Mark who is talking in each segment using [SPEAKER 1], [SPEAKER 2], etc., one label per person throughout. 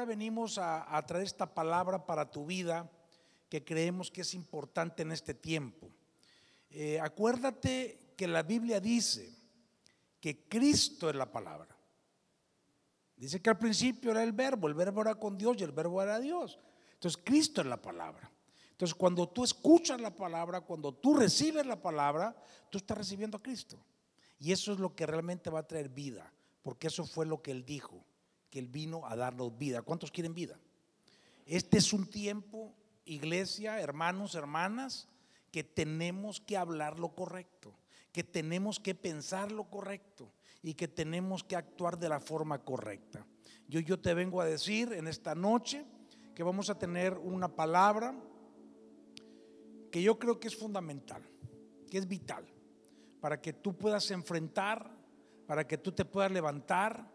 [SPEAKER 1] ahora venimos a, traer esta palabra para tu vida que creemos que es importante en este tiempo. Eh, acuérdate que la Biblia dice que Cristo es la palabra. Dice que al principio era el verbo, el verbo era con Dios y el verbo era Dios. Entonces Cristo es la palabra. Entonces cuando tú escuchas la palabra, cuando tú recibes la palabra, tú estás recibiendo a Cristo. Y eso es lo que realmente va a traer vida, porque eso fue lo que Él dijo, que Él vino a darnos vida. ¿Cuántos quieren vida? Este es un tiempo, iglesia, hermanos, hermanas, que tenemos que hablar lo correcto, que tenemos que pensar lo correcto y que tenemos que actuar de la forma correcta. Yo, yo te vengo a decir en esta noche que vamos a tener una palabra que yo creo que es fundamental, que es vital, para que tú puedas enfrentar, para que tú te puedas levantar,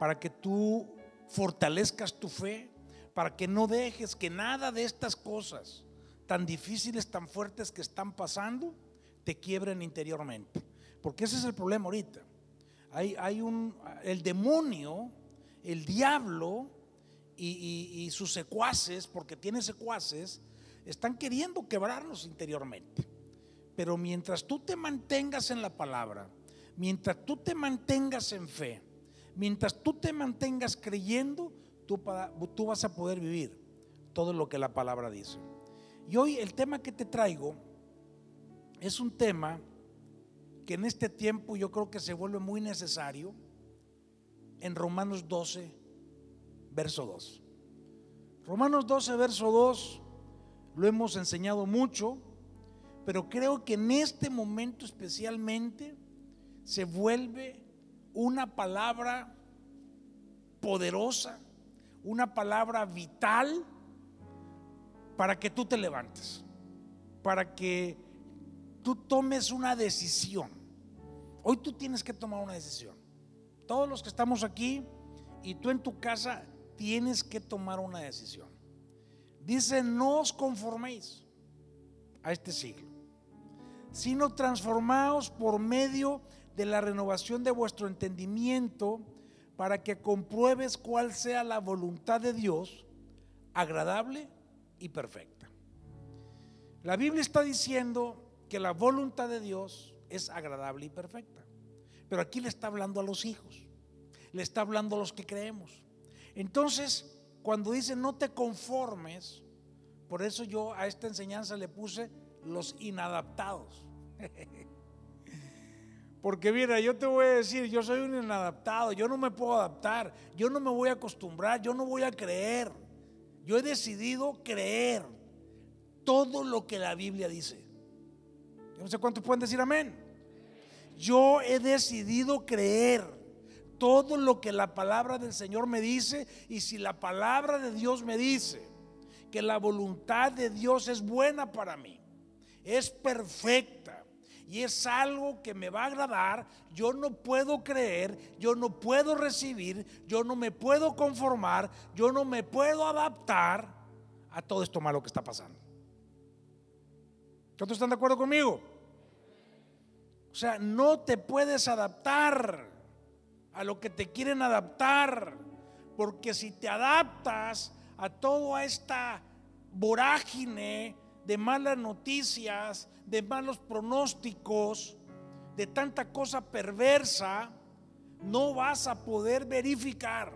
[SPEAKER 1] para que tú fortalezcas tu fe, para que no dejes que nada de estas cosas tan difíciles, tan fuertes que están pasando, te quiebren interiormente. Porque ese es el problema ahorita. Hay, hay un, el demonio, el diablo y, y sus secuaces, porque tiene secuaces, están queriendo quebrarnos interiormente. Pero mientras tú te mantengas en la palabra, mientras tú te mantengas en fe, mientras tú te mantengas creyendo, tú, vas a poder vivir todo lo que la palabra dice. Y hoy el tema que te traigo es un tema que en este tiempo yo creo que se vuelve muy necesario en Romanos 12, verso 2. Romanos 12, verso 2 lo hemos enseñado mucho, pero creo que en este momento especialmente se vuelve una palabra poderosa, una palabra vital para que tú te levantes, para que tú tomes una decisión. Hoy tú tienes que tomar una decisión. Todos los que estamos aquí y tú en tu casa tienes que tomar una decisión. Dice, no os conforméis a este siglo, sino transformaos por medio de la renovación de vuestro entendimiento para que compruebes cuál sea la voluntad de Dios, agradable y perfecta. La Biblia está diciendo que la voluntad de Dios es agradable y perfecta. Pero aquí le está hablando a los hijos, le está hablando a los que creemos. Entonces, cuando dice no te conformes, por eso yo a esta enseñanza le puse los inadaptados. Porque mira, yo te voy a decir, yo soy un inadaptado, yo no me puedo adaptar, yo no me voy a acostumbrar, yo no voy a creer. Yo he decidido creer todo lo que la Biblia dice. Yo no sé cuántos pueden decir amén. Yo he decidido creer todo lo que la palabra del Señor me dice y si la palabra de Dios me dice que la voluntad de Dios es buena para mí, es perfecta y es algo que me va a agradar, yo no puedo creer, yo no puedo recibir, yo no me puedo conformar, yo no me puedo adaptar a todo esto malo que está pasando. ¿Cuántos están de acuerdo conmigo? O sea, no te puedes adaptar a lo que te quieren adaptar, porque si te adaptas a toda esta vorágine de malas noticias, de malos pronósticos, de tanta cosa perversa, no vas a poder verificar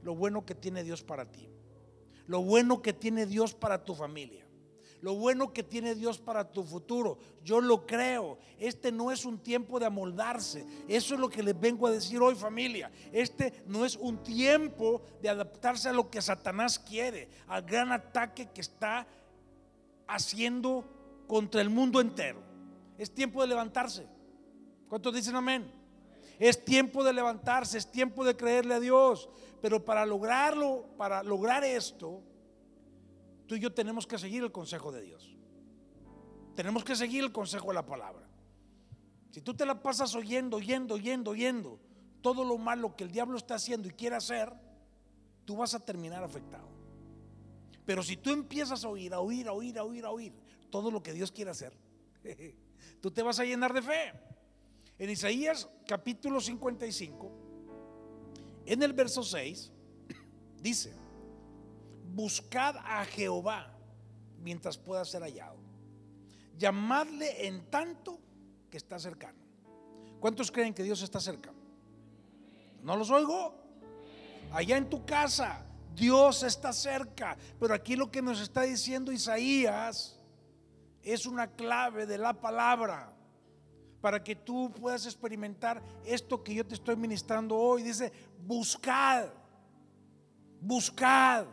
[SPEAKER 1] lo bueno que tiene Dios para ti, lo bueno que tiene Dios para tu familia lo bueno que tiene Dios para tu futuro. Yo lo creo. Este no es un tiempo de amoldarse. Eso es lo que les vengo a decir hoy familia. Este no es un tiempo de adaptarse a lo que Satanás quiere, al gran ataque que está haciendo contra el mundo entero. Es tiempo de levantarse. ¿Cuántos dicen amén? Es tiempo de levantarse, es tiempo de creerle a Dios. Pero para lograrlo, para lograr esto, tú y yo tenemos que seguir el consejo de Dios. Tenemos que seguir el consejo de la palabra. Si tú te la pasas oyendo, oyendo, oyendo, oyendo todo lo malo que el diablo está haciendo y quiere hacer, tú vas a terminar afectado. Pero si tú empiezas a oír, a oír, a oír, a oír, a oír todo lo que Dios quiere hacer, tú te vas a llenar de fe. En Isaías capítulo 55, en el verso 6, dice, buscad a Jehová mientras pueda ser hallado. Llamadle en tanto que está cercano. ¿Cuántos creen que Dios está cerca? ¿No los oigo? Allá en tu casa, Dios está cerca. Pero aquí lo que nos está diciendo Isaías es una clave de la palabra para que tú puedas experimentar esto que yo te estoy ministrando hoy. Dice, buscad, buscad.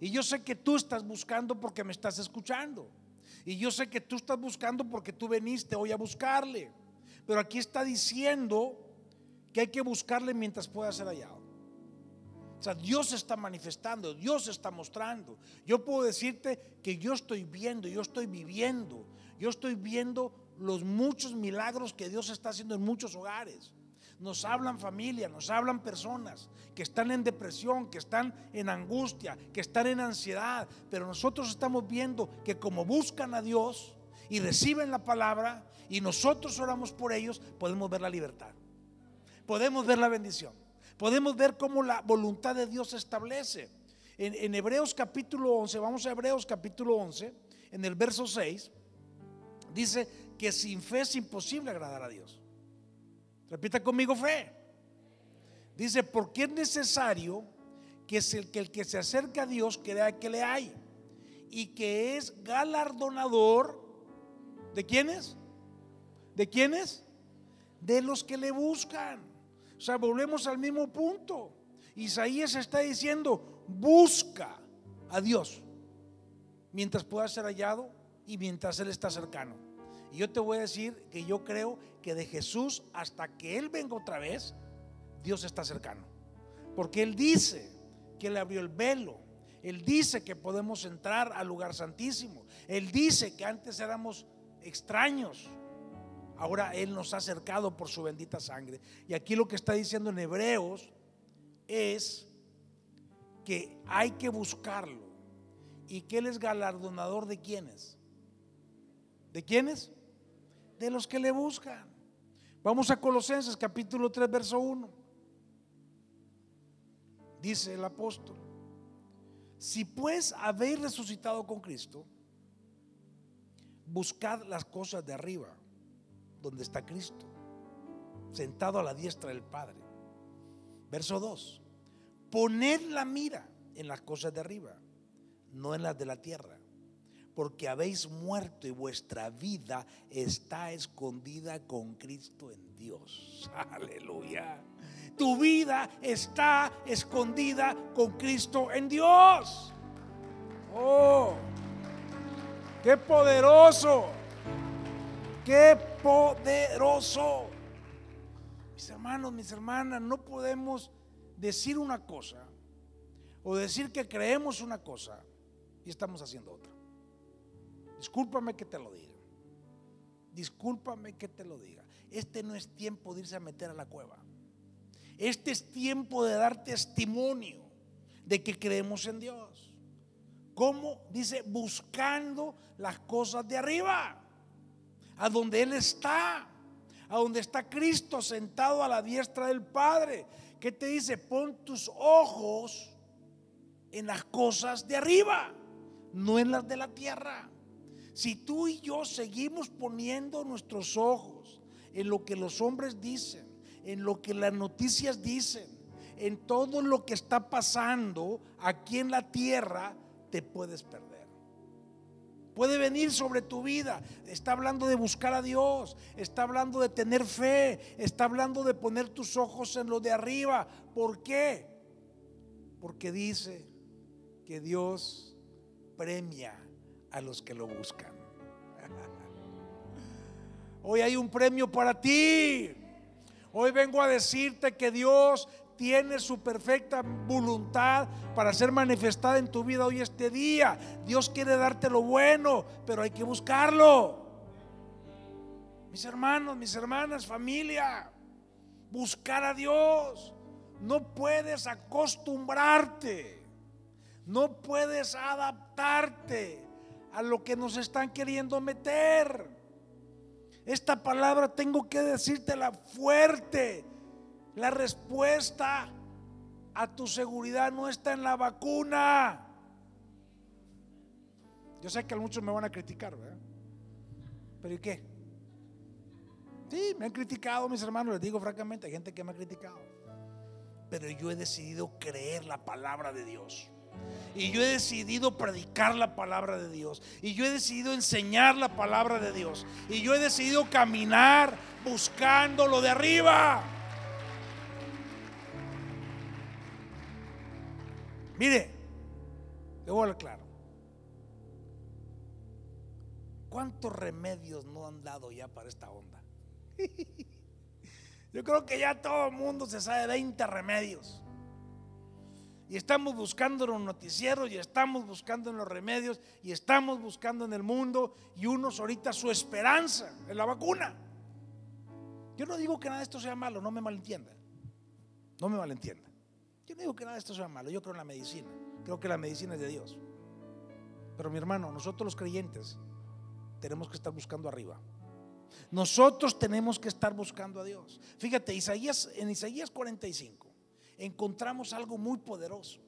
[SPEAKER 1] Y yo sé que tú estás buscando porque me estás escuchando. Y yo sé que tú estás buscando porque tú veniste hoy a buscarle. Pero aquí está diciendo que hay que buscarle mientras pueda ser hallado. O sea, Dios está manifestando, Dios está mostrando. Yo puedo decirte que yo estoy viendo, yo estoy viviendo, yo estoy viendo los muchos milagros que Dios está haciendo en muchos hogares. Nos hablan familias, nos hablan personas que están en depresión, que están en angustia, que están en ansiedad. Pero nosotros estamos viendo que como buscan a Dios y reciben la palabra y nosotros oramos por ellos, podemos ver la libertad. Podemos ver la bendición. Podemos ver cómo la voluntad de Dios se establece. En, Hebreos capítulo 11, vamos a Hebreos capítulo 11, en el verso 6, dice que sin fe es imposible agradar a Dios. Repita conmigo fe. Dice, porque es necesario que, es el, que el que se acerca a Dios crea que le hay y que es galardonador de quiénes? ¿De quiénes? De los que le buscan. O sea, volvemos al mismo punto. Isaías está diciendo, busca a Dios mientras pueda ser hallado y mientras Él está cercano. Y yo te voy a decir que yo creo que de Jesús hasta que Él venga otra vez, Dios está cercano. Porque Él dice que Él abrió el velo. Él dice que podemos entrar al lugar santísimo. Él dice que antes éramos extraños. Ahora Él nos ha acercado por su bendita sangre. Y aquí lo que está diciendo en Hebreos es que hay que buscarlo. Y que Él es galardonador de quienes. ¿De quiénes? De los que le buscan. Vamos a Colosenses capítulo 3, verso 1. Dice el apóstol, si pues habéis resucitado con Cristo, buscad las cosas de arriba, donde está Cristo, sentado a la diestra del Padre. Verso 2, poned la mira en las cosas de arriba, no en las de la tierra porque habéis muerto y vuestra vida está escondida con Cristo en Dios. Aleluya. Tu vida está escondida con Cristo en Dios. Oh, qué poderoso. Qué poderoso. Mis hermanos, mis hermanas, no podemos decir una cosa o decir que creemos una cosa y estamos haciendo otra. Discúlpame que te lo diga. Discúlpame que te lo diga. Este no es tiempo de irse a meter a la cueva. Este es tiempo de dar testimonio de que creemos en Dios. ¿Cómo? Dice, buscando las cosas de arriba, a donde Él está, a donde está Cristo sentado a la diestra del Padre. ¿Qué te dice? Pon tus ojos en las cosas de arriba, no en las de la tierra. Si tú y yo seguimos poniendo nuestros ojos en lo que los hombres dicen, en lo que las noticias dicen, en todo lo que está pasando aquí en la tierra, te puedes perder. Puede venir sobre tu vida. Está hablando de buscar a Dios. Está hablando de tener fe. Está hablando de poner tus ojos en lo de arriba. ¿Por qué? Porque dice que Dios premia a los que lo buscan. Hoy hay un premio para ti. Hoy vengo a decirte que Dios tiene su perfecta voluntad para ser manifestada en tu vida hoy este día. Dios quiere darte lo bueno, pero hay que buscarlo. Mis hermanos, mis hermanas, familia, buscar a Dios. No puedes acostumbrarte, no puedes adaptarte a lo que nos están queriendo meter. Esta palabra tengo que decírtela fuerte. La respuesta a tu seguridad no está en la vacuna. Yo sé que muchos me van a criticar, ¿verdad? Pero ¿y qué? Sí, me han criticado mis hermanos, les digo francamente, hay gente que me ha criticado. Pero yo he decidido creer la palabra de Dios. Y yo he decidido predicar la palabra de Dios. Y yo he decidido enseñar la palabra de Dios. Y yo he decidido caminar buscando lo de arriba. Mire, le voy a hablar claro. ¿Cuántos remedios no han dado ya para esta onda? Yo creo que ya todo el mundo se sabe 20 remedios. Y estamos buscando en los noticieros y estamos buscando en los remedios y estamos buscando en el mundo y unos ahorita su esperanza en la vacuna. Yo no digo que nada de esto sea malo, no me malentienda. No me malentienda. Yo no digo que nada de esto sea malo, yo creo en la medicina. Creo que la medicina es de Dios. Pero mi hermano, nosotros los creyentes tenemos que estar buscando arriba. Nosotros tenemos que estar buscando a Dios. Fíjate, Isaías en Isaías 45 encontramos algo muy poderoso.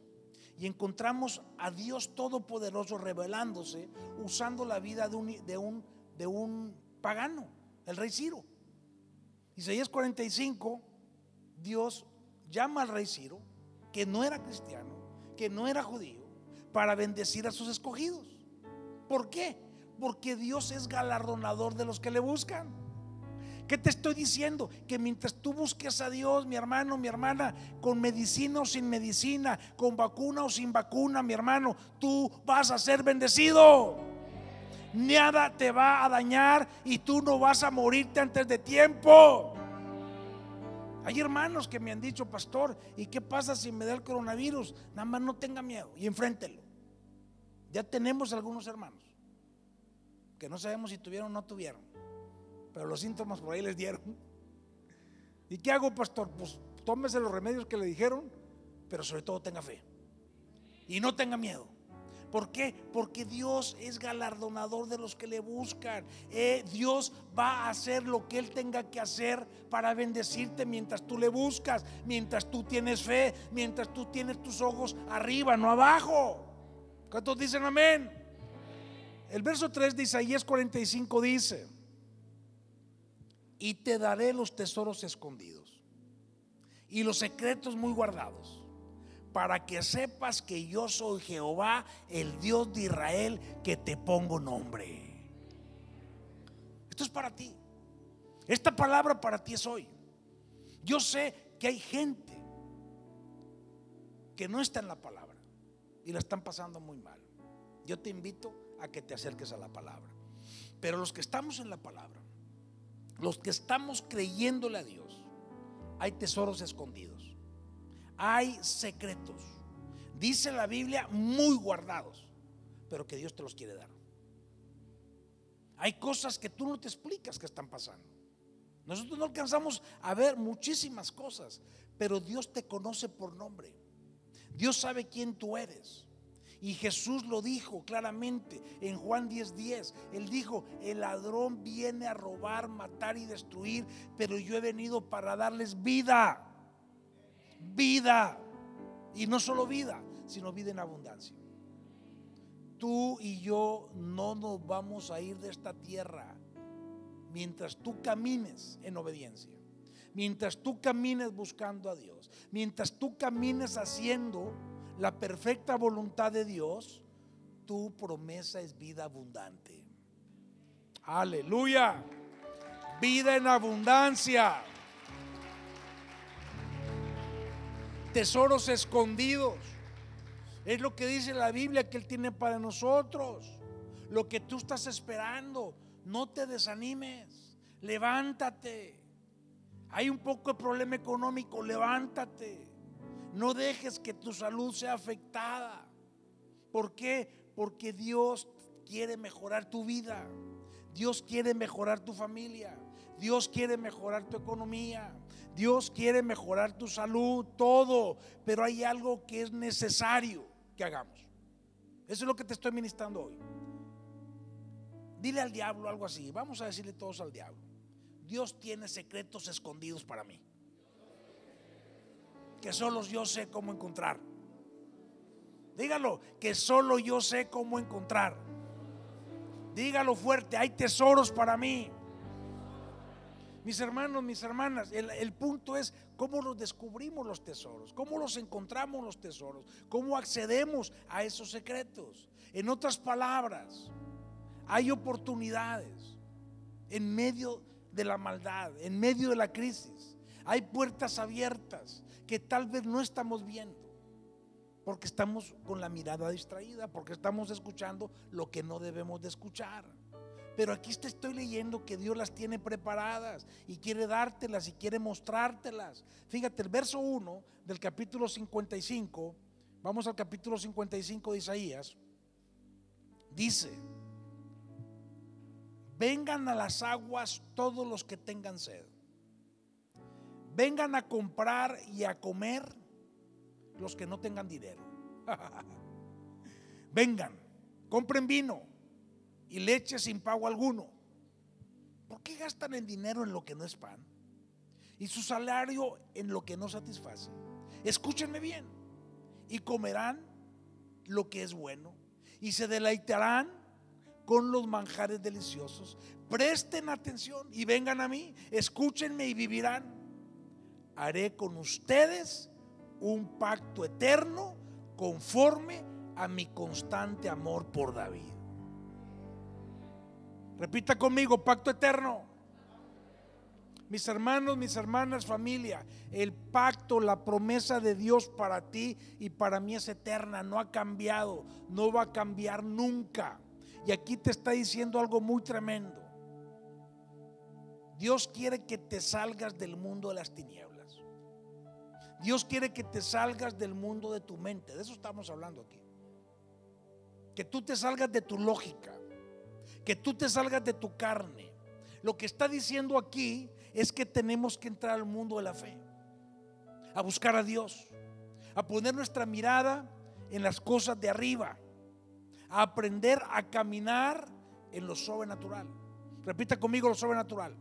[SPEAKER 1] Y encontramos a Dios Todopoderoso revelándose usando la vida de un, de un, de un pagano, el rey Ciro. Isaías 45, Dios llama al rey Ciro, que no era cristiano, que no era judío, para bendecir a sus escogidos. ¿Por qué? Porque Dios es galardonador de los que le buscan. ¿Qué te estoy diciendo? Que mientras tú busques a Dios, mi hermano, mi hermana, con medicina o sin medicina, con vacuna o sin vacuna, mi hermano, tú vas a ser bendecido. Nada te va a dañar y tú no vas a morirte antes de tiempo. Hay hermanos que me han dicho, pastor, ¿y qué pasa si me da el coronavirus? Nada más no tenga miedo y enfréntelo. Ya tenemos algunos hermanos que no sabemos si tuvieron o no tuvieron pero los síntomas por ahí les dieron. ¿Y qué hago, pastor? Pues tómese los remedios que le dijeron, pero sobre todo tenga fe. Y no tenga miedo. ¿Por qué? Porque Dios es galardonador de los que le buscan. Eh, Dios va a hacer lo que Él tenga que hacer para bendecirte mientras tú le buscas, mientras tú tienes fe, mientras tú tienes tus ojos arriba, no abajo. ¿Cuántos dicen amén? El verso 3 de Isaías 45 dice, y te daré los tesoros escondidos y los secretos muy guardados, para que sepas que yo soy Jehová, el Dios de Israel, que te pongo nombre. Esto es para ti. Esta palabra para ti es hoy. Yo sé que hay gente que no está en la palabra y la están pasando muy mal. Yo te invito a que te acerques a la palabra. Pero los que estamos en la palabra, los que estamos creyéndole a Dios, hay tesoros escondidos, hay secretos, dice la Biblia, muy guardados, pero que Dios te los quiere dar. Hay cosas que tú no te explicas que están pasando. Nosotros no alcanzamos a ver muchísimas cosas, pero Dios te conoce por nombre. Dios sabe quién tú eres. Y Jesús lo dijo claramente en Juan 10:10. 10. Él dijo, el ladrón viene a robar, matar y destruir, pero yo he venido para darles vida. Vida. Y no solo vida, sino vida en abundancia. Tú y yo no nos vamos a ir de esta tierra mientras tú camines en obediencia. Mientras tú camines buscando a Dios. Mientras tú camines haciendo la perfecta voluntad de Dios, tu promesa es vida abundante. Aleluya. Vida en abundancia. Tesoros escondidos. Es lo que dice la Biblia que Él tiene para nosotros. Lo que tú estás esperando. No te desanimes. Levántate. Hay un poco de problema económico. Levántate. No dejes que tu salud sea afectada. ¿Por qué? Porque Dios quiere mejorar tu vida. Dios quiere mejorar tu familia. Dios quiere mejorar tu economía. Dios quiere mejorar tu salud, todo. Pero hay algo que es necesario que hagamos. Eso es lo que te estoy ministrando hoy. Dile al diablo algo así. Vamos a decirle todos al diablo. Dios tiene secretos escondidos para mí que solo yo sé cómo encontrar. Dígalo, que solo yo sé cómo encontrar. Dígalo fuerte, hay tesoros para mí. Mis hermanos, mis hermanas, el, el, punto es cómo los descubrimos los tesoros, cómo los encontramos los tesoros, cómo accedemos a esos secretos. En otras palabras, hay oportunidades en medio de la maldad, en medio de la crisis. Hay puertas abiertas que tal vez no estamos viendo porque estamos con la mirada distraída, porque estamos escuchando lo que no debemos de escuchar. Pero aquí te estoy leyendo que Dios las tiene preparadas y quiere dártelas y quiere mostrártelas. Fíjate, el verso 1 del capítulo 55, vamos al capítulo 55 de Isaías, dice, vengan a las aguas todos los que tengan sed. Vengan a comprar y a comer los que no tengan dinero. Vengan, compren vino y leche sin pago alguno. ¿Por qué gastan el dinero en lo que no es pan? Y su salario en lo que no satisface. Escúchenme bien. Y comerán lo que es bueno. Y se deleitarán con los manjares deliciosos. Presten atención y vengan a mí. Escúchenme y vivirán. Haré con ustedes un pacto eterno conforme a mi constante amor por David. Repita conmigo, pacto eterno. Mis hermanos, mis hermanas, familia, el pacto, la promesa de Dios para ti y para mí es eterna, no ha cambiado, no va a cambiar nunca. Y aquí te está diciendo algo muy tremendo. Dios quiere que te salgas del mundo de las tinieblas. Dios quiere que te salgas del mundo de tu mente. De eso estamos hablando aquí. Que tú te salgas de tu lógica. Que tú te salgas de tu carne. Lo que está diciendo aquí es que tenemos que entrar al mundo de la fe. A buscar a Dios. A poner nuestra mirada en las cosas de arriba. A aprender a caminar en lo sobrenatural. Repita conmigo lo sobrenatural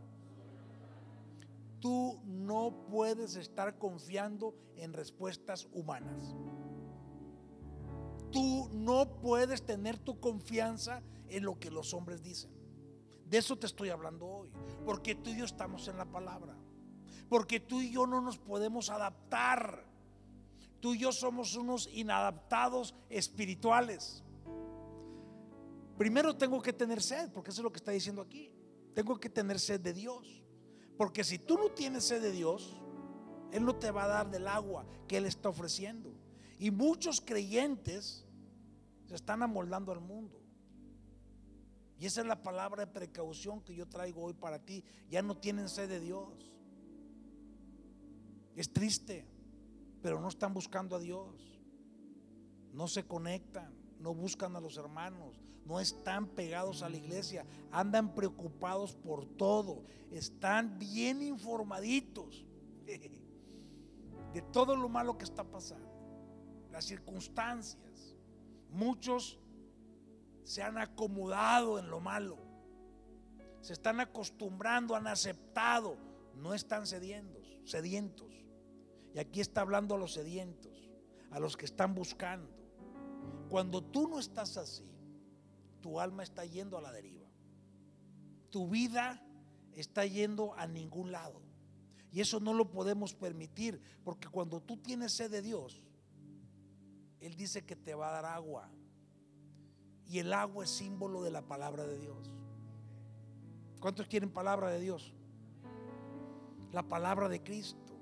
[SPEAKER 1] tú no puedes estar confiando en respuestas humanas. Tú no puedes tener tu confianza en lo que los hombres dicen. De eso te estoy hablando hoy. Porque tú y yo estamos en la palabra. Porque tú y yo no nos podemos adaptar. Tú y yo somos unos inadaptados espirituales. Primero tengo que tener sed, porque eso es lo que está diciendo aquí. Tengo que tener sed de Dios. Porque si tú no tienes sed de Dios, Él no te va a dar del agua que Él está ofreciendo. Y muchos creyentes se están amoldando al mundo. Y esa es la palabra de precaución que yo traigo hoy para ti. Ya no tienen sed de Dios. Es triste, pero no están buscando a Dios. No se conectan, no buscan a los hermanos, no están pegados a la iglesia, andan preocupados por todo, están bien informaditos de todo lo malo que está pasando, las circunstancias. Muchos se han acomodado en lo malo, se están acostumbrando, han aceptado, no están sedientos, sedientos. Y aquí está hablando a los sedientos, a los que están buscando. Cuando tú no estás así, tu alma está yendo a la deriva. Tu vida está yendo a ningún lado. Y eso no lo podemos permitir, porque cuando tú tienes sed de Dios, Él dice que te va a dar agua. Y el agua es símbolo de la palabra de Dios. ¿Cuántos quieren palabra de Dios? La palabra de Cristo.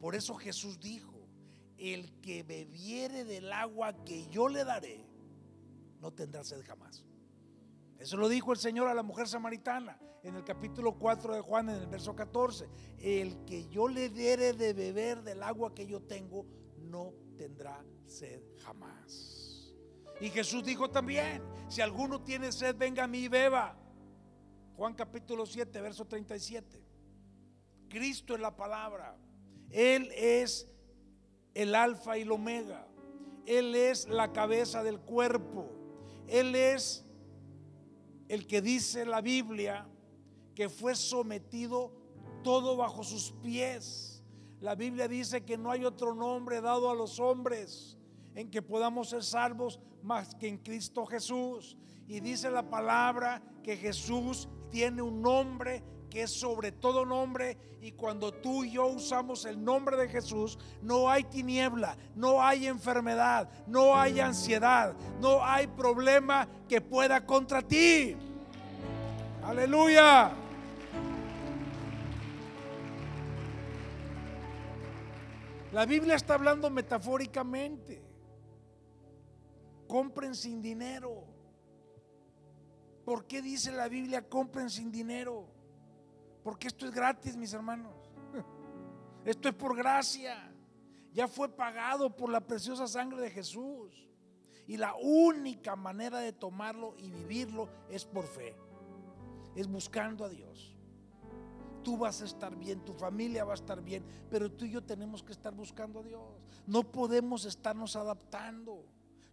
[SPEAKER 1] Por eso Jesús dijo, el que bebiere del agua que yo le daré, no tendrá sed jamás. Eso lo dijo el Señor a la mujer samaritana en el capítulo 4 de Juan, en el verso 14. El que yo le diere de beber del agua que yo tengo, no tendrá sed jamás. Y Jesús dijo también, si alguno tiene sed, venga a mí y beba. Juan capítulo 7, verso 37. Cristo es la palabra. Él es el alfa y el omega. Él es la cabeza del cuerpo. Él es el que dice la Biblia que fue sometido todo bajo sus pies. La Biblia dice que no hay otro nombre dado a los hombres en que podamos ser salvos más que en Cristo Jesús. Y dice la palabra que Jesús tiene un nombre que es sobre todo nombre y cuando tú y yo usamos el nombre de Jesús, no hay tiniebla, no hay enfermedad, no hay ansiedad, no hay problema que pueda contra ti. Aleluya. La Biblia está hablando metafóricamente. Compren sin dinero. ¿Por qué dice la Biblia compren sin dinero? Porque esto es gratis, mis hermanos. Esto es por gracia. Ya fue pagado por la preciosa sangre de Jesús. Y la única manera de tomarlo y vivirlo es por fe. Es buscando a Dios. Tú vas a estar bien, tu familia va a estar bien, pero tú y yo tenemos que estar buscando a Dios. No podemos estarnos adaptando.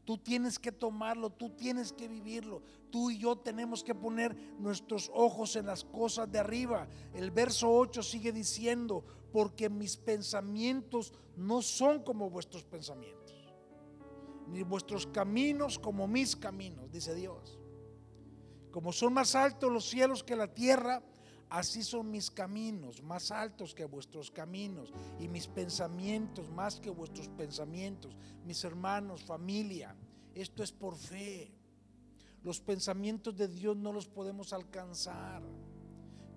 [SPEAKER 1] Tú tienes que tomarlo, tú tienes que vivirlo. Tú y yo tenemos que poner nuestros ojos en las cosas de arriba. El verso 8 sigue diciendo, porque mis pensamientos no son como vuestros pensamientos, ni vuestros caminos como mis caminos, dice Dios. Como son más altos los cielos que la tierra, Así son mis caminos, más altos que vuestros caminos, y mis pensamientos más que vuestros pensamientos. Mis hermanos, familia, esto es por fe. Los pensamientos de Dios no los podemos alcanzar.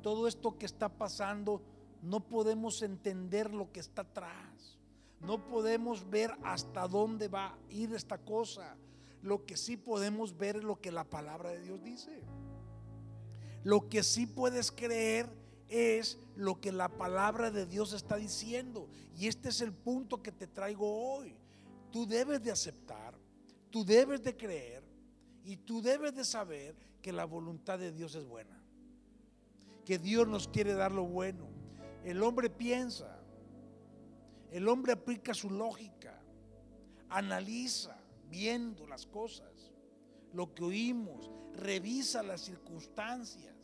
[SPEAKER 1] Todo esto que está pasando, no podemos entender lo que está atrás. No podemos ver hasta dónde va a ir esta cosa. Lo que sí podemos ver es lo que la palabra de Dios dice. Lo que sí puedes creer es lo que la palabra de Dios está diciendo. Y este es el punto que te traigo hoy. Tú debes de aceptar, tú debes de creer y tú debes de saber que la voluntad de Dios es buena. Que Dios nos quiere dar lo bueno. El hombre piensa, el hombre aplica su lógica, analiza viendo las cosas, lo que oímos, revisa las circunstancias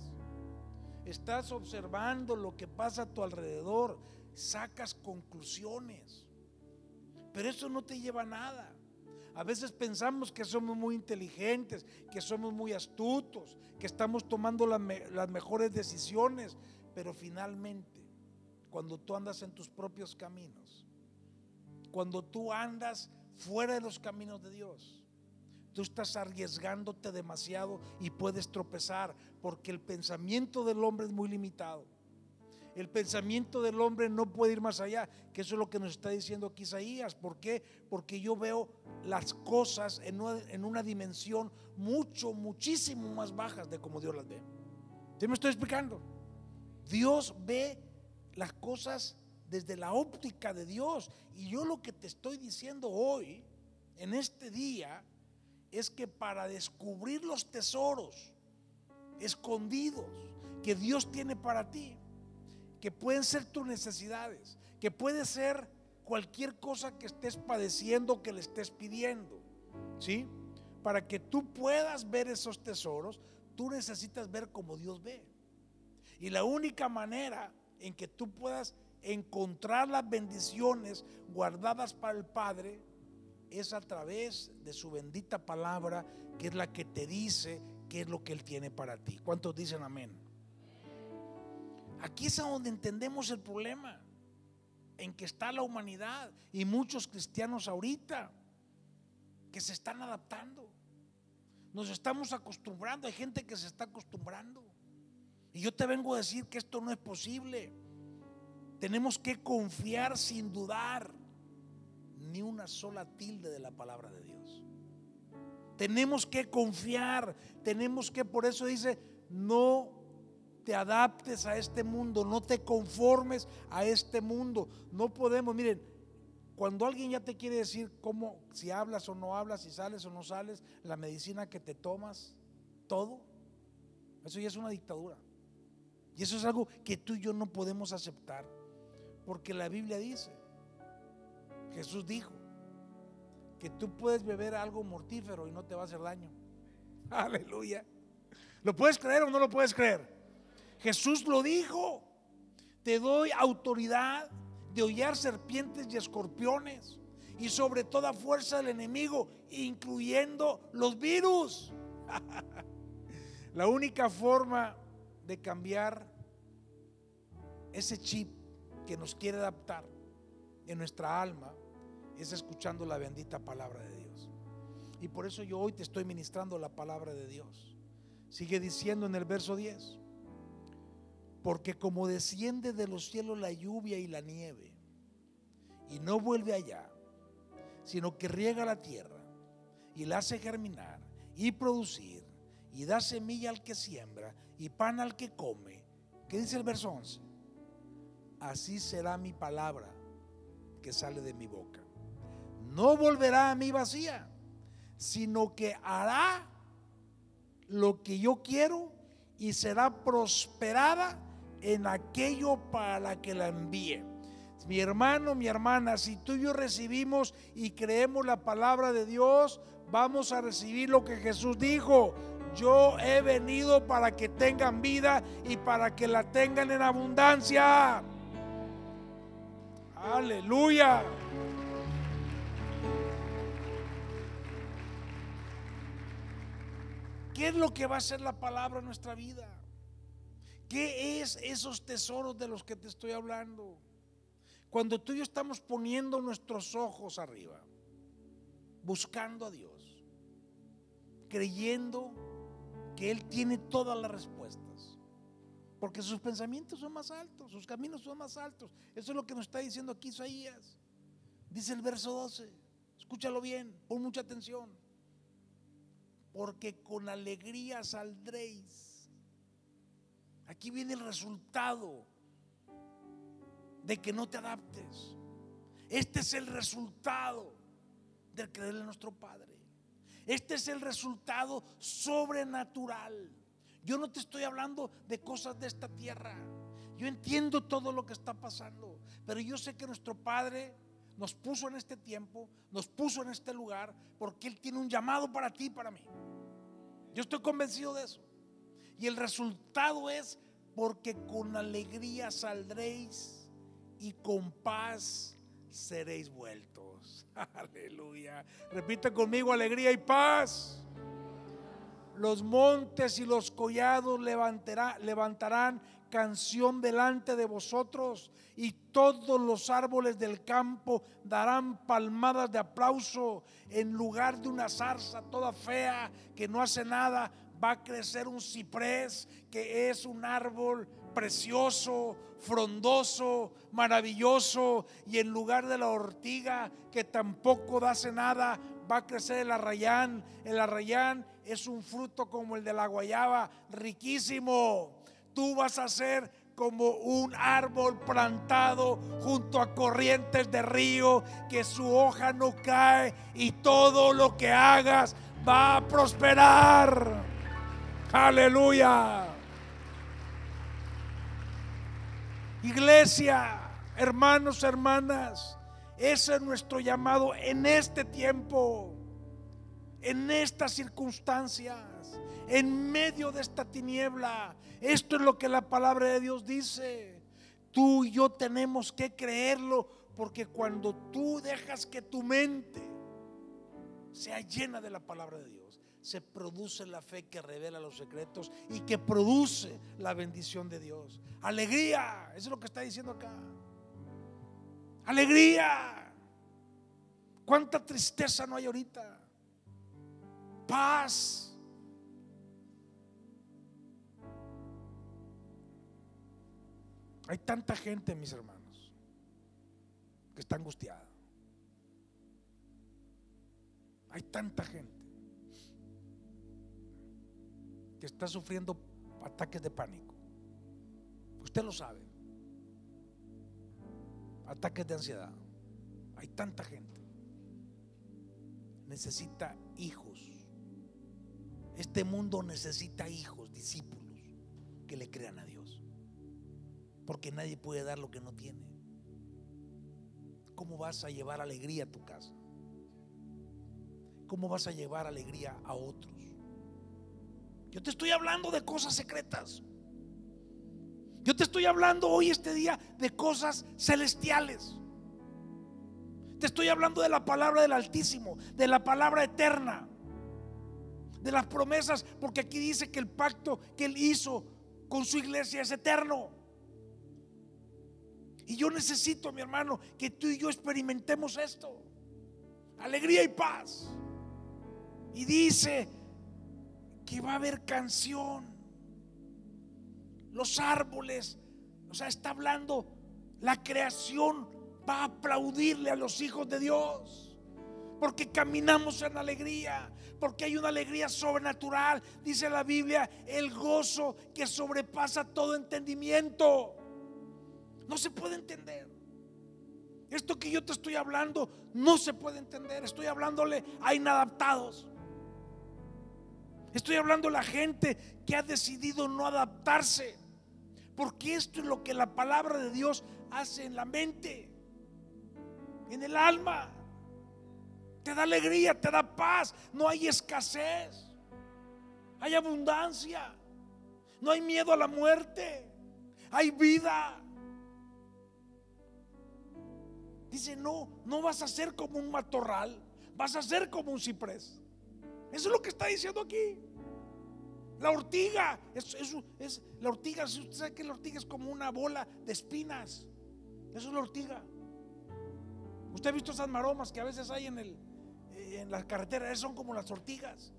[SPEAKER 1] estás observando lo que pasa a tu alrededor, sacas conclusiones. Pero eso no te lleva a nada. A veces pensamos que somos muy inteligentes, que somos muy astutos, que estamos tomando las mejores decisiones, pero finalmente, cuando tú andas en tus propios caminos, cuando tú andas fuera de los caminos de Dios, tú estás arriesgándote demasiado y puedes tropezar porque el pensamiento del hombre es muy limitado. El pensamiento del hombre no puede ir más allá, que eso es lo que nos está diciendo aquí Isaías. ¿Por qué? Porque yo veo las cosas en una, en una dimensión mucho, muchísimo más bajas de como Dios las ve. ¿Sí me estoy explicando? Dios ve las cosas desde la óptica de Dios. Y yo lo que te estoy diciendo hoy, en este día, es que para descubrir los tesoros escondidos que Dios tiene para ti, que pueden ser tus necesidades, que puede ser cualquier cosa que estés padeciendo, que le estés pidiendo, ¿sí? Para que tú puedas ver esos tesoros, tú necesitas ver como Dios ve. Y la única manera en que tú puedas encontrar las bendiciones guardadas para el Padre es a través de su bendita palabra, que es la que te dice qué es lo que Él tiene para ti. ¿Cuántos dicen amén? Aquí es a donde entendemos el problema en que está la humanidad y muchos cristianos ahorita que se están adaptando. Nos estamos acostumbrando, hay gente que se está acostumbrando. Y yo te vengo a decir que esto no es posible. Tenemos que confiar sin dudar ni una sola tilde de la palabra de Dios. Tenemos que confiar, tenemos que, por eso dice, no te adaptes a este mundo, no te conformes a este mundo. No podemos, miren, cuando alguien ya te quiere decir cómo, si hablas o no hablas, si sales o no sales, la medicina que te tomas, todo, eso ya es una dictadura. Y eso es algo que tú y yo no podemos aceptar, porque la Biblia dice, Jesús dijo que tú puedes beber algo mortífero y no te va a hacer daño. Aleluya. ¿Lo puedes creer o no lo puedes creer? Jesús lo dijo. Te doy autoridad de hollar serpientes y escorpiones y sobre toda fuerza del enemigo, incluyendo los virus. La única forma de cambiar ese chip que nos quiere adaptar en nuestra alma es escuchando la bendita palabra de Dios. Y por eso yo hoy te estoy ministrando la palabra de Dios. Sigue diciendo en el verso 10, porque como desciende de los cielos la lluvia y la nieve, y no vuelve allá, sino que riega la tierra y la hace germinar y producir, y da semilla al que siembra y pan al que come. ¿Qué dice el verso 11? Así será mi palabra que sale de mi boca. No volverá a mí vacía, sino que hará lo que yo quiero y será prosperada en aquello para que la envíe. Mi hermano, mi hermana, si tú y yo recibimos y creemos la palabra de Dios, vamos a recibir lo que Jesús dijo. Yo he venido para que tengan vida y para que la tengan en abundancia. Aleluya. ¿Qué es lo que va a ser la palabra en nuestra vida? ¿Qué es esos tesoros de los que te estoy hablando? Cuando tú y yo estamos poniendo nuestros ojos arriba, buscando a Dios, creyendo que Él tiene todas las respuestas, porque sus pensamientos son más altos, sus caminos son más altos. Eso es lo que nos está diciendo aquí Isaías. Dice el verso 12, escúchalo bien, pon mucha atención, porque con alegría saldréis. Aquí viene el resultado de que no te adaptes. Este es el resultado del creer en nuestro Padre. Este es el resultado sobrenatural. Yo no te estoy hablando de cosas de esta tierra. Yo entiendo todo lo que está pasando, pero yo sé que nuestro Padre nos puso en este tiempo, nos puso en este lugar, porque Él tiene un llamado para ti y para mí. Yo estoy convencido de eso. Y el resultado es porque con alegría saldréis y con paz seréis vueltos. Aleluya. Repite conmigo, alegría y paz. Los montes y los collados levantarán canción delante de vosotros y todos los árboles del campo darán palmadas de aplauso. En lugar de una zarza toda fea que no hace nada, va a crecer un ciprés que es un árbol precioso, frondoso, maravilloso, y en lugar de la ortiga que tampoco dace nada, va a crecer el arrayán. El arrayán es un fruto como el de la guayaba, riquísimo. Tú vas a ser como un árbol plantado junto a corrientes de río, que su hoja no cae y todo lo que hagas va a prosperar. Aleluya. Iglesia, hermanos, hermanas, ese es nuestro llamado en este tiempo, en estas circunstancias, en medio de esta tiniebla. Esto es lo que la palabra de Dios dice. Tú y yo tenemos que creerlo porque cuando tú dejas que tu mente sea llena de la palabra de Dios, se produce la fe que revela los secretos y que produce la bendición de Dios. Alegría, eso es lo que está diciendo acá. Alegría. ¿Cuánta tristeza no hay ahorita? Paz. Hay tanta gente, mis hermanos, que está angustiada. Hay tanta gente que está sufriendo ataques de pánico. Usted lo sabe. Ataques de ansiedad. Hay tanta gente. Necesita hijos. Este mundo necesita hijos, discípulos, que le crean a Dios. Porque nadie puede dar lo que no tiene. ¿Cómo vas a llevar alegría a tu casa? ¿Cómo vas a llevar alegría a otros? Yo te estoy hablando de cosas secretas. Yo te estoy hablando hoy este día de cosas celestiales. Te estoy hablando de la palabra del Altísimo, de la palabra eterna, de las promesas, porque aquí dice que el pacto que Él hizo con su iglesia es eterno. Y yo necesito, mi hermano, que tú y yo experimentemos esto. Alegría y paz. Y dice que va a haber canción. Los árboles, o sea, está hablando, la creación va a aplaudirle a los hijos de Dios. Porque caminamos en alegría, porque hay una alegría sobrenatural, dice la Biblia, el gozo que sobrepasa todo entendimiento. No se puede entender. Esto que yo te estoy hablando no se puede entender. Estoy hablándole a inadaptados. Estoy hablando a la gente que ha decidido no adaptarse. Porque esto es lo que la palabra de Dios hace en la mente, en el alma. Te da alegría, te da paz. No hay escasez. Hay abundancia. No hay miedo a la muerte. Hay vida. Dice, no, no vas a ser como un matorral, vas a ser como un ciprés. Eso es lo que está diciendo aquí. La ortiga, es, es, la ortiga, usted sabe que la ortiga es como una bola de espinas. Eso es la ortiga. Usted ha visto esas maromas que a veces hay en, el, en la carretera, esas son como las ortigas.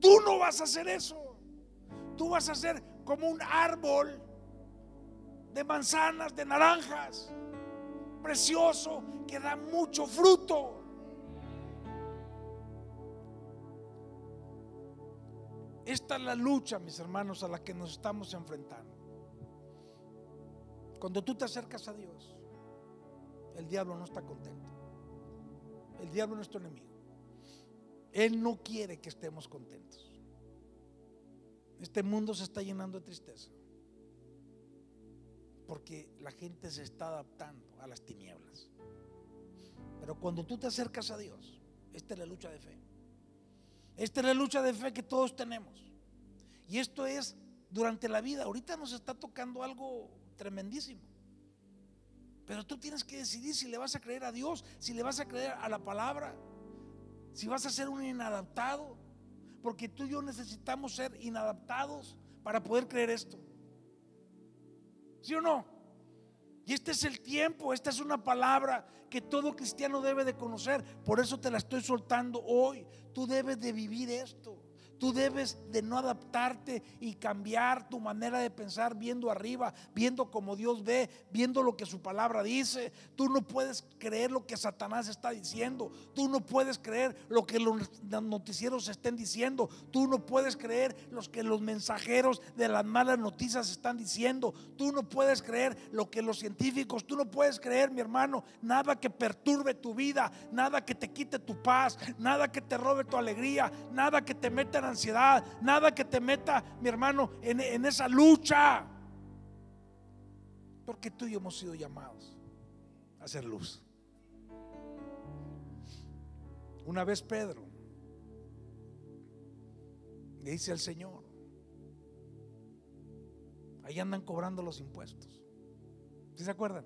[SPEAKER 1] Tú no vas a hacer eso. Tú vas a ser como un árbol de manzanas, de naranjas precioso que da mucho fruto. Esta es la lucha, mis hermanos, a la que nos estamos enfrentando. Cuando tú te acercas a Dios, el diablo no está contento. El diablo es nuestro enemigo. Él no quiere que estemos contentos. Este mundo se está llenando de tristeza porque la gente se está adaptando a las tinieblas. Pero cuando tú te acercas a Dios, esta es la lucha de fe. Esta es la lucha de fe que todos tenemos. Y esto es durante la vida. Ahorita nos está tocando algo tremendísimo. Pero tú tienes que decidir si le vas a creer a Dios, si le vas a creer a la palabra, si vas a ser un inadaptado. Porque tú y yo necesitamos ser inadaptados para poder creer esto. ¿Sí o no? Y este es el tiempo, esta es una palabra que todo cristiano debe de conocer. Por eso te la estoy soltando hoy. Tú debes de vivir esto. Tú debes de no adaptarte y cambiar tu manera de pensar viendo arriba, viendo como Dios ve, viendo lo que su palabra dice. Tú no puedes creer lo que Satanás está diciendo. Tú no puedes creer lo que los noticieros estén diciendo. Tú no puedes creer lo que los mensajeros de las malas noticias están diciendo. Tú no puedes creer lo que los científicos, tú no puedes creer, mi hermano, nada que perturbe tu vida, nada que te quite tu paz, nada que te robe tu alegría, nada que te meta en ansiedad, nada que te meta, mi hermano, en, esa lucha. Porque tú y yo hemos sido llamados a hacer luz. Una vez Pedro le dice al Señor, ahí andan cobrando los impuestos. ¿Sí se acuerdan?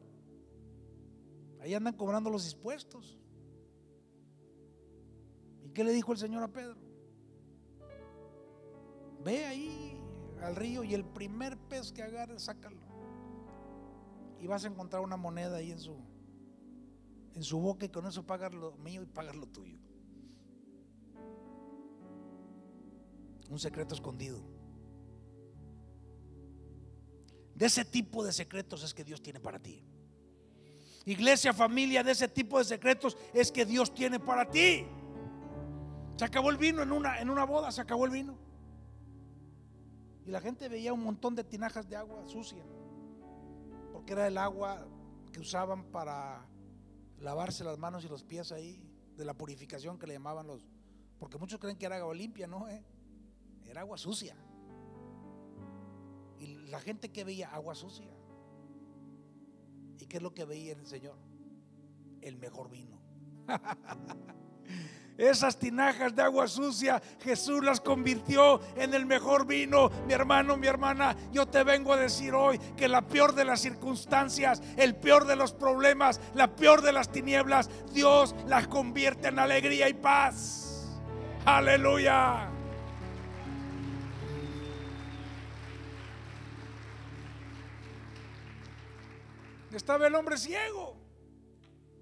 [SPEAKER 1] Ahí andan cobrando los impuestos. ¿Y qué le dijo el Señor a Pedro? Ve ahí al río y el primer pez que agarre, sácalo. Y vas a encontrar una moneda ahí en su, en su boca y con eso pagar lo mío y pagar lo tuyo. Un secreto escondido. De ese tipo de secretos es que Dios tiene para ti. Iglesia, familia, de ese tipo de secretos es que Dios tiene para ti. Se acabó el vino en una, en una boda, se acabó el vino. Y la gente veía un montón de tinajas de agua sucia, porque era el agua que usaban para lavarse las manos y los pies ahí, de la purificación que le llamaban los, porque muchos creen que era agua limpia, no, eh? era agua sucia. Y la gente que veía agua sucia. ¿Y qué es lo que veía el Señor? El mejor vino. Esas tinajas de agua sucia, Jesús las convirtió en el mejor vino. Mi hermano, mi hermana, yo te vengo a decir hoy que la peor de las circunstancias, el peor de los problemas, la peor de las tinieblas, Dios las convierte en alegría y paz. Aleluya. Estaba el hombre ciego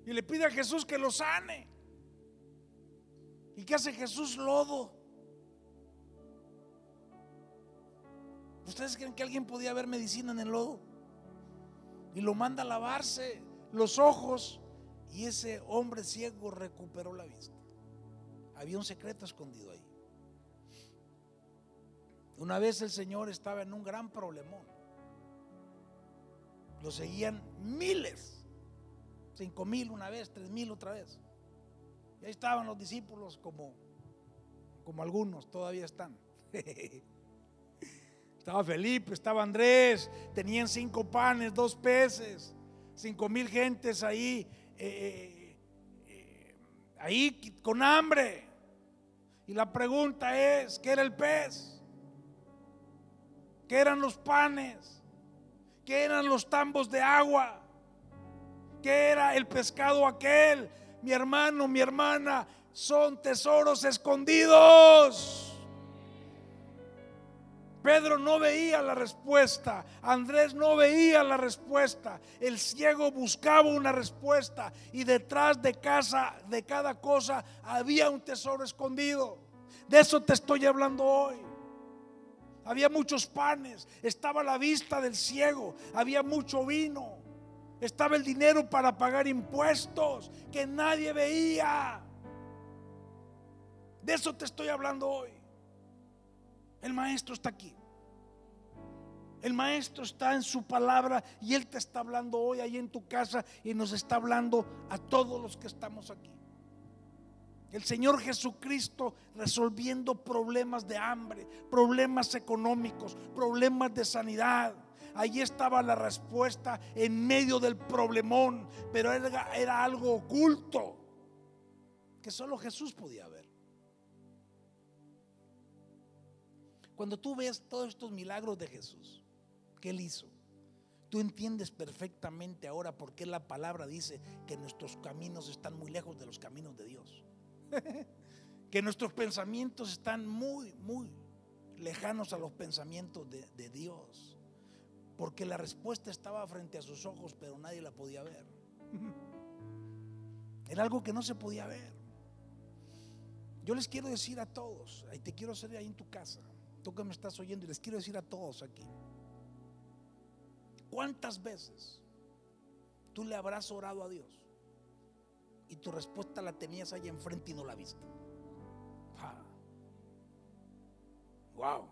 [SPEAKER 1] y le pide a Jesús que lo sane. ¿Y qué hace Jesús? Lodo. ¿Ustedes creen que alguien podía ver medicina en el lodo? Y lo manda a lavarse los ojos y ese hombre ciego recuperó la vista. Había un secreto escondido ahí. Una vez el Señor estaba en un gran problemón. Lo seguían miles. Cinco mil una vez, tres mil otra vez. Y ahí estaban los discípulos como, como algunos todavía están. estaba Felipe, estaba Andrés, tenían cinco panes, dos peces, cinco mil gentes ahí, eh, eh, eh, ahí con hambre. Y la pregunta es, ¿qué era el pez? ¿Qué eran los panes? ¿Qué eran los tambos de agua? ¿Qué era el pescado aquel? Mi hermano, mi hermana, son tesoros escondidos. Pedro no veía la respuesta, Andrés no veía la respuesta, el ciego buscaba una respuesta y detrás de casa de cada cosa había un tesoro escondido. De eso te estoy hablando hoy. Había muchos panes, estaba la vista del ciego, había mucho vino estaba el dinero para pagar impuestos que nadie veía. De eso te estoy hablando hoy. El maestro está aquí. El maestro está en su palabra y él te está hablando hoy ahí en tu casa y nos está hablando a todos los que estamos aquí. El Señor Jesucristo resolviendo problemas de hambre, problemas económicos, problemas de sanidad Allí estaba la respuesta en medio del problemón, pero era, algo oculto que solo Jesús podía ver. Cuando tú ves todos estos milagros de Jesús que Él hizo, tú entiendes perfectamente ahora por qué la palabra dice que nuestros caminos están muy lejos de los caminos de Dios. que nuestros pensamientos están muy, muy lejanos a los pensamientos de Dios. Porque la respuesta estaba frente a sus ojos, pero nadie la podía ver. Era algo que no se podía ver. Yo les quiero decir a todos, y te quiero hacer ahí en tu casa, tú que me estás oyendo, y les quiero decir a todos aquí, ¿cuántas veces tú le habrás orado a Dios y tu respuesta la tenías ahí enfrente y no la viste? Wow.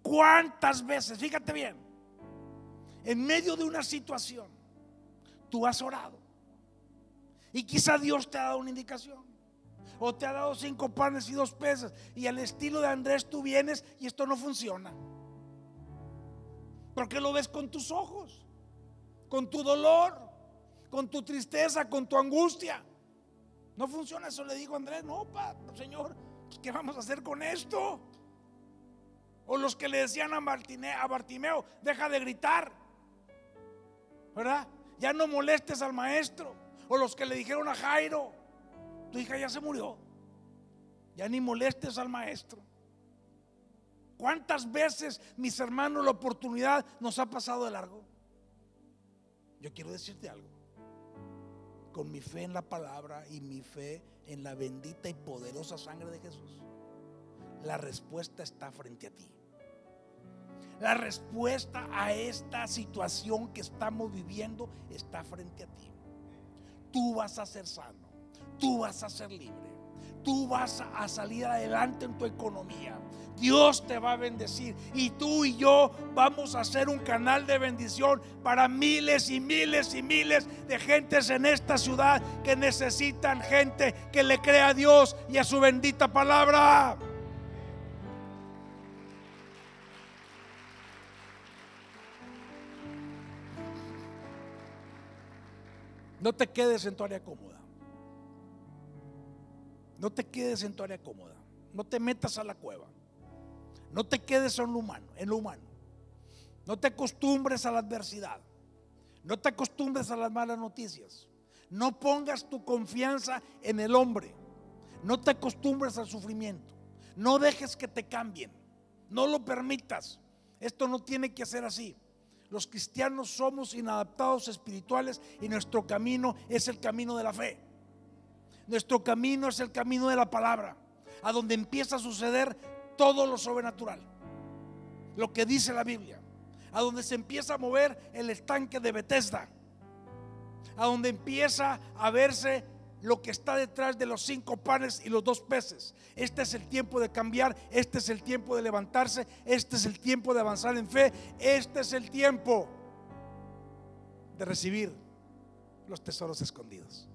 [SPEAKER 1] ¿Cuántas veces? Fíjate bien en medio de una situación, tú has orado. Y quizá Dios te ha dado una indicación. O te ha dado cinco panes y dos peces. Y al estilo de Andrés tú vienes y esto no funciona. Porque lo ves con tus ojos, con tu dolor, con tu tristeza, con tu angustia. No funciona, eso le digo a Andrés. No, pa, Señor, ¿qué vamos a hacer con esto? O los que le decían a, a Bartimeo, deja de gritar. ¿Verdad? Ya no molestes al maestro. O los que le dijeron a Jairo, tu hija ya se murió. Ya ni molestes al maestro. ¿Cuántas veces, mis hermanos, la oportunidad nos ha pasado de largo? Yo quiero decirte algo. Con mi fe en la palabra y mi fe en la bendita y poderosa sangre de Jesús, la respuesta está frente a ti. La respuesta a esta situación que estamos viviendo está frente a ti. Tú vas a ser sano, tú vas a ser libre, tú vas a salir adelante en tu economía. Dios te va a bendecir y tú y yo vamos a ser un canal de bendición para miles y miles y miles de gentes en esta ciudad que necesitan gente que le crea a Dios y a su bendita palabra. No te quedes en tu área cómoda. No te quedes en tu área cómoda. No te metas a la cueva. No te quedes en lo humano, en lo humano. No te acostumbres a la adversidad. No te acostumbres a las malas noticias. No pongas tu confianza en el hombre. No te acostumbres al sufrimiento. No dejes que te cambien. No lo permitas. Esto no tiene que ser así. Los cristianos somos inadaptados espirituales y nuestro camino es el camino de la fe. Nuestro camino es el camino de la palabra, a donde empieza a suceder todo lo sobrenatural. Lo que dice la Biblia, a donde se empieza a mover el estanque de Bethesda, a donde empieza a verse lo que está detrás de los cinco panes y los dos peces. Este es el tiempo de cambiar, este es el tiempo de levantarse, este es el tiempo de avanzar en fe, este es el tiempo de recibir los tesoros escondidos.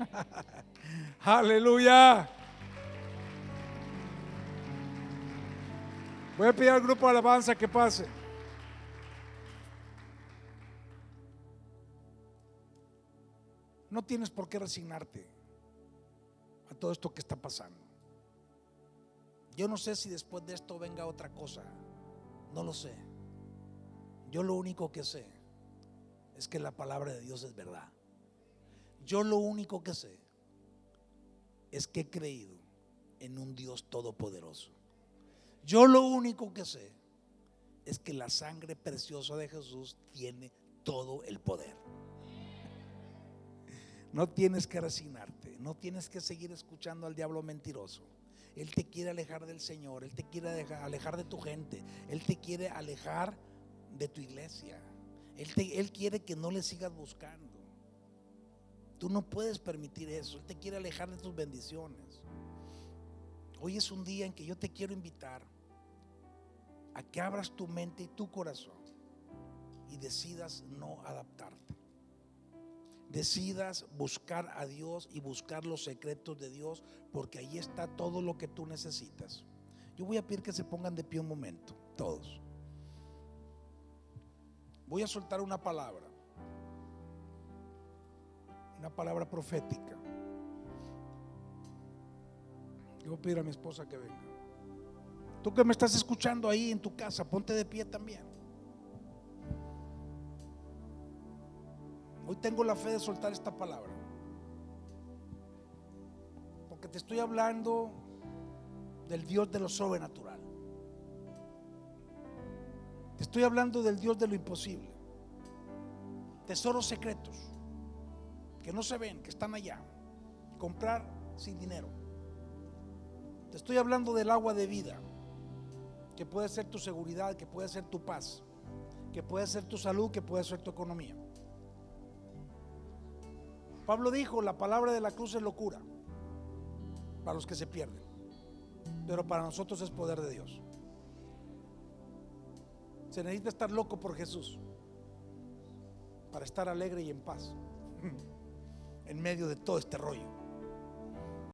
[SPEAKER 1] Aleluya. Voy a pedir al grupo de alabanza que pase. No tienes por qué resignarte a todo esto que está pasando. Yo no sé si después de esto venga otra cosa. No lo sé. Yo lo único que sé es que la palabra de Dios es verdad. Yo lo único que sé es que he creído en un Dios todopoderoso. Yo lo único que sé es que la sangre preciosa de Jesús tiene todo el poder. No tienes que resignarte, no tienes que seguir escuchando al diablo mentiroso. Él te quiere alejar del Señor, Él te quiere alejar de tu gente, Él te quiere alejar de tu iglesia. Él, él quiere que no le sigas buscando. Tú no puedes permitir eso. Él te quiere alejar de tus bendiciones. Hoy es un día en que yo te quiero invitar a que abras tu mente y tu corazón y decidas no adaptarte. Decidas buscar a Dios y buscar los secretos de Dios porque ahí está todo lo que tú necesitas. Yo voy a pedir que se pongan de pie un momento, todos. Voy a soltar una palabra una palabra profética. Yo voy a pedir a mi esposa que venga. Tú que me estás escuchando ahí en tu casa, ponte de pie también. Hoy tengo la fe de soltar esta palabra. Porque te estoy hablando del Dios de lo sobrenatural. Te estoy hablando del Dios de lo imposible. Tesoros secretos que no se ven, que están allá. Comprar sin dinero. Te estoy hablando del agua de vida, que puede ser tu seguridad, que puede ser tu paz, que puede ser tu salud, que puede ser tu economía. Pablo dijo, la palabra de la cruz es locura para los que se pierden, pero para nosotros es poder de Dios. Se necesita estar loco por Jesús para estar alegre y en paz. en medio de todo este rollo.